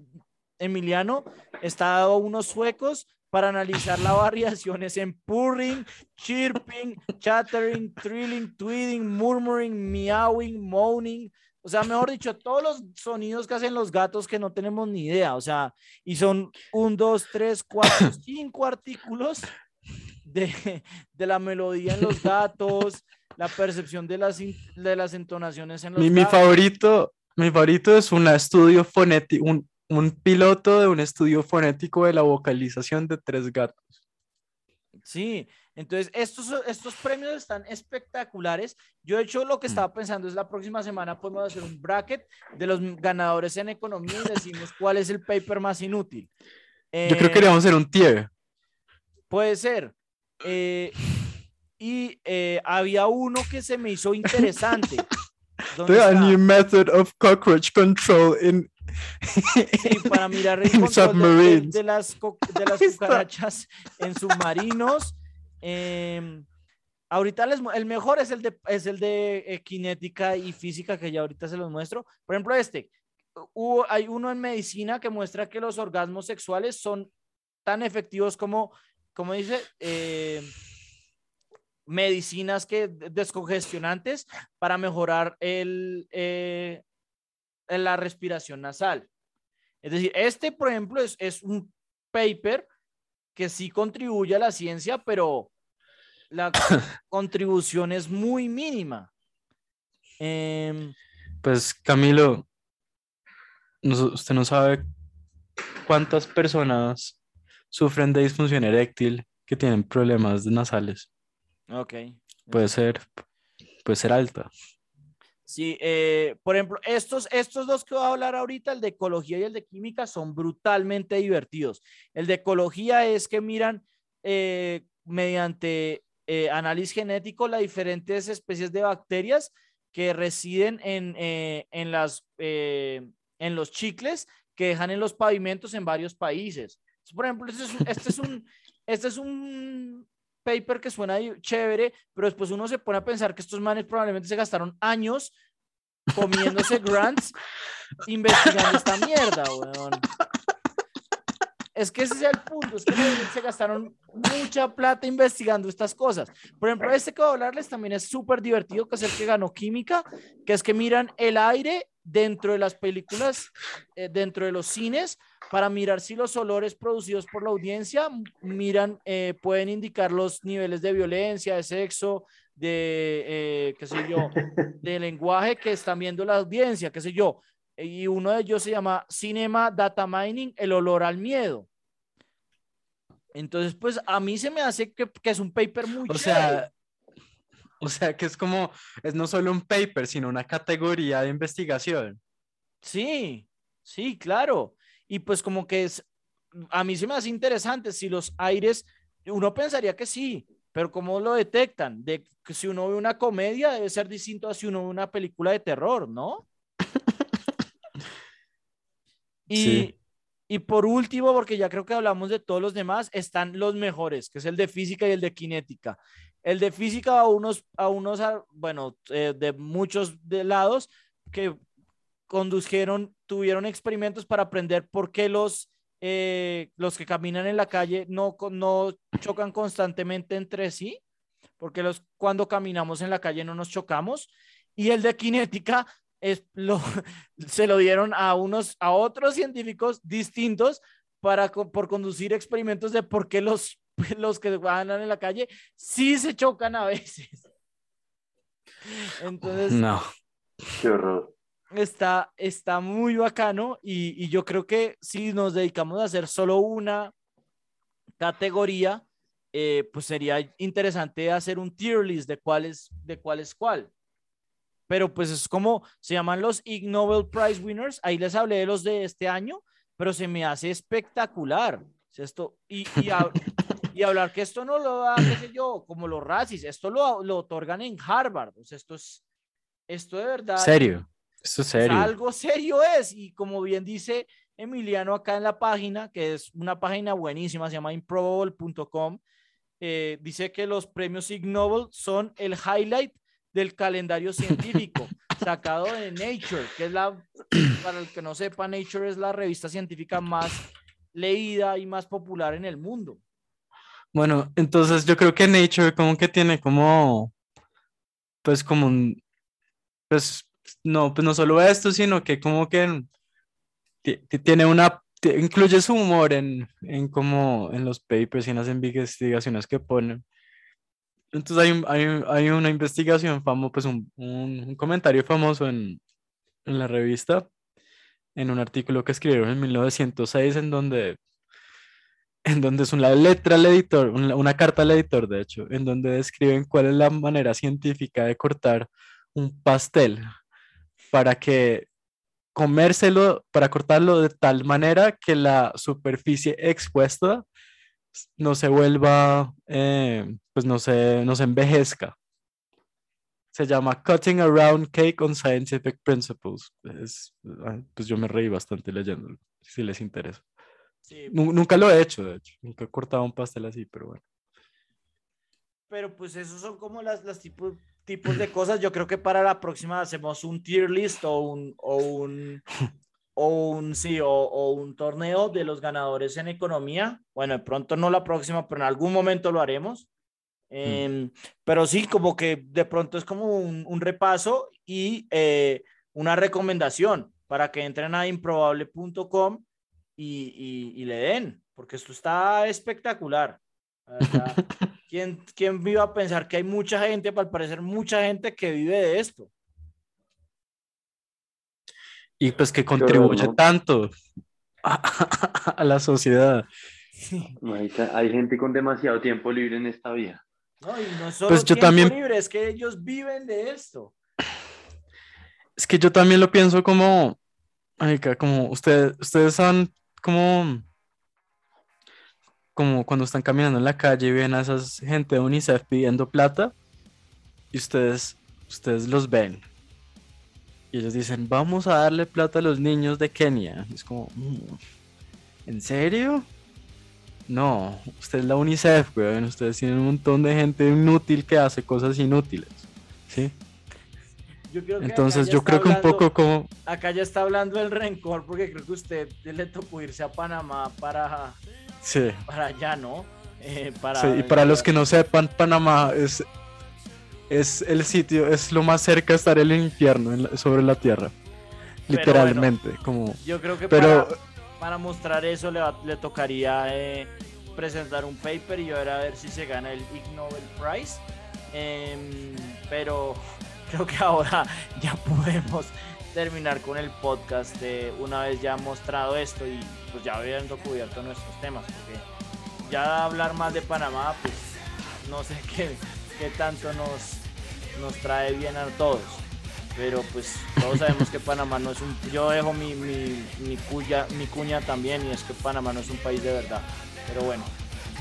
C: Emiliano, está dado unos suecos para analizar las variaciones en purring, chirping, chattering, trilling, tweeting, murmuring, meowing, moaning. O sea, mejor dicho, todos los sonidos que hacen los gatos que no tenemos ni idea. O sea, y son un, dos, tres, cuatro, cinco artículos de, de la melodía en los gatos, la percepción de las, de las entonaciones en los
B: mi, mi favorito mi favorito es un estudio fonético un, un, piloto de un estudio fonético de la vocalización de tres gatos.
C: Sí entonces estos estos premios están espectaculares. Yo de hecho lo que mm. estaba pensando es la próxima semana podemos hacer un bracket de los ganadores en economía y decimos cuál es el paper más inútil.
B: Yo creo que deberíamos hacer un tier.
C: puede ser eh, y eh, había uno que se me hizo interesante.
B: The new method of cockroach control in
C: para mirar el de, de, las, de las cucarachas en submarinos. Em, ahorita les, el mejor es el de, es el de eh, cinética y física, que ya ahorita se los muestro. Por ejemplo, este. Hubo, hay uno en medicina que muestra que los orgasmos sexuales son tan efectivos como, como dice, eh, medicinas que descongestionantes para mejorar el, eh, la respiración nasal. Es decir, este, por ejemplo, es, es, un paper que sí contribuye a la ciencia, pero la contribución es muy mínima. Em,
B: pues Camilo, usted no sabe cuántas personas sufren de disfunción eréctil que tienen problemas nasales.
C: Ok.
B: Puede ser, puede ser alta.
C: Sí, eh, por ejemplo, estos, estos dos que voy a hablar ahorita, el de ecología y el de química, son brutalmente divertidos. El de ecología es que miran eh, mediante eh, análisis genético las diferentes especies de bacterias que residen en, en, las, en los chicles que dejan en los pavimentos en varios países. Por ejemplo, este es un, este es un, este es un paper que suena chévere, pero después uno se pone a pensar que estos manes probablemente se gastaron años comiéndose grants investigando esta mierda, weón. Es que ese es el punto, es que se gastaron mucha plata investigando estas cosas. Por ejemplo, este que voy a hablarles también es súper divertido, que es el que ganó química, que es que miran el aire dentro de las películas, eh, dentro de los cines, para mirar si los olores producidos por la audiencia miran, eh, pueden indicar los niveles de violencia, de sexo, de, eh, qué sé yo, de lenguaje que están viendo la audiencia, qué sé yo. Y uno de ellos se llama Cinema Data Mining, el olor al miedo. Entonces, pues a mí se me hace que, es un paper muy...
B: O sea, o sea, que es como, es no solo un paper, sino una categoría de investigación.
C: Sí, sí, claro. Y pues como que es, a mí se me hace interesante si los aires, uno pensaría que sí, pero ¿cómo lo detectan? De que si uno ve una comedia debe ser distinto a si uno ve una película de terror, ¿no? y, y por último, porque ya creo que hablamos de todos los demás, están los mejores, que es el de física y el de cinética. El de física a unos, a unos bueno, eh, de muchos de lados que condujeron, tuvieron experimentos para aprender por qué los, eh, los que caminan en la calle no, no chocan constantemente entre sí, porque los, cuando caminamos en la calle no nos chocamos. Y el de cinética es, lo, se lo dieron a, unos, a otros científicos distintos para, por conducir experimentos de por qué los, los que van en la calle sí se chocan a veces. Entonces,
B: no.
A: Qué horror
C: está, está muy bacano y, yo creo que si nos dedicamos a hacer solo una categoría, eh, pues sería interesante hacer un tier list de cuál es, de cuál es cuál. Pero pues es como se llaman los Ig Nobel Prize Winners. Ahí les hablé de los de este año, pero se me hace espectacular. Esto, y, y, hablar que esto no lo da, qué sé yo, como los racis, esto lo, lo otorgan en Harvard. O sea, esto es, esto de verdad.
B: ¿Serio? Eso serio.
C: algo serio es. Y como bien dice Emiliano acá en la página, que es una página buenísima, se llama improbable.com, eh, dice que los premios Ig Nobel son el highlight del calendario científico sacado de Nature, que es la, para el que no sepa, Nature es la revista científica más leída y más popular en el mundo.
B: Bueno, entonces yo creo que Nature como que tiene como, pues como un, pues no, pues no solo esto, sino que como que tiene una, incluye su humor en, en como en los papers y en las investigaciones que ponen. Entonces hay, hay, hay una investigación famosa, pues un, un, comentario famoso en, en, la revista, en un artículo que escribieron en 1906, en donde, en donde es una letra al editor, una, una carta al editor, de hecho, en donde describen cuál es la manera científica de cortar un pastel para que comérselo, para cortarlo de tal manera que la superficie expuesta no se vuelva, eh, pues no se, no se envejezca. Se llama Cutting Around Cake on Scientific Principles. pues yo me reí bastante leyéndolo, si les interesa. Nunca lo he hecho, de hecho. Nunca he cortado un pastel así, pero bueno.
C: Pero pues esos son como las, las tipos tipos de cosas. Yo creo que para la próxima hacemos un tier list o un, o un, o un, sí, o, un torneo de los ganadores en economía. Bueno, de pronto no la próxima, pero en algún momento lo haremos. Mm. Em, pero sí, como que de pronto es como un, repaso y eh, una recomendación para que entren a improbable.com y, y, y le den, porque esto está espectacular. ¿Quién, ¿Quién viva a pensar que hay mucha gente, al parecer mucha gente que vive de esto?
B: Y pues que contribuye tanto a, la sociedad.
A: Hay, gente con demasiado tiempo libre en esta vida.
C: No, y no solo pues yo tiempo también... libre, es que ellos viven de esto.
B: Es que yo también lo pienso como, como ustedes, ustedes son como como cuando están caminando en la calle y ven a esas gente de UNICEF pidiendo plata y ustedes, ustedes los ven. Y ellos dicen, vamos a darle plata a los niños de Kenia. es como, mm, ¿en serio? No, usted es la UNICEF, weón. Ustedes tienen un montón de gente inútil que hace cosas inútiles. ¿Sí? Entonces yo creo que un poco como...
C: Acá ya está hablando el rencor porque creo que usted le tocó irse a Panamá para...
B: Sí.
C: Para allá, ¿no?
B: Eh, para... y para los que no sepan, Panamá es, es el sitio, es lo más cerca de estar el infierno sobre la tierra. Literalmente, como...
C: Yo creo que Pero... para, mostrar eso le, le tocaría eh, presentar un paper y ver a ver si se gana el Ig Nobel Prize. Em, pero creo que ahora ya podemos terminar con el podcast de una vez ya mostrado esto y pues ya habiendo cubierto nuestros temas, porque ya hablar más de Panamá, pues no sé qué, qué tanto nos, nos trae bien a todos. Pero pues todos sabemos que Panamá no es un... Yo dejo mi, mi, mi, cuya, mi cuña también y es que Panamá no es un país de verdad. Pero bueno,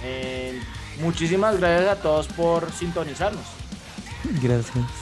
C: eh, muchísimas gracias a todos por sintonizarnos.
B: Gracias.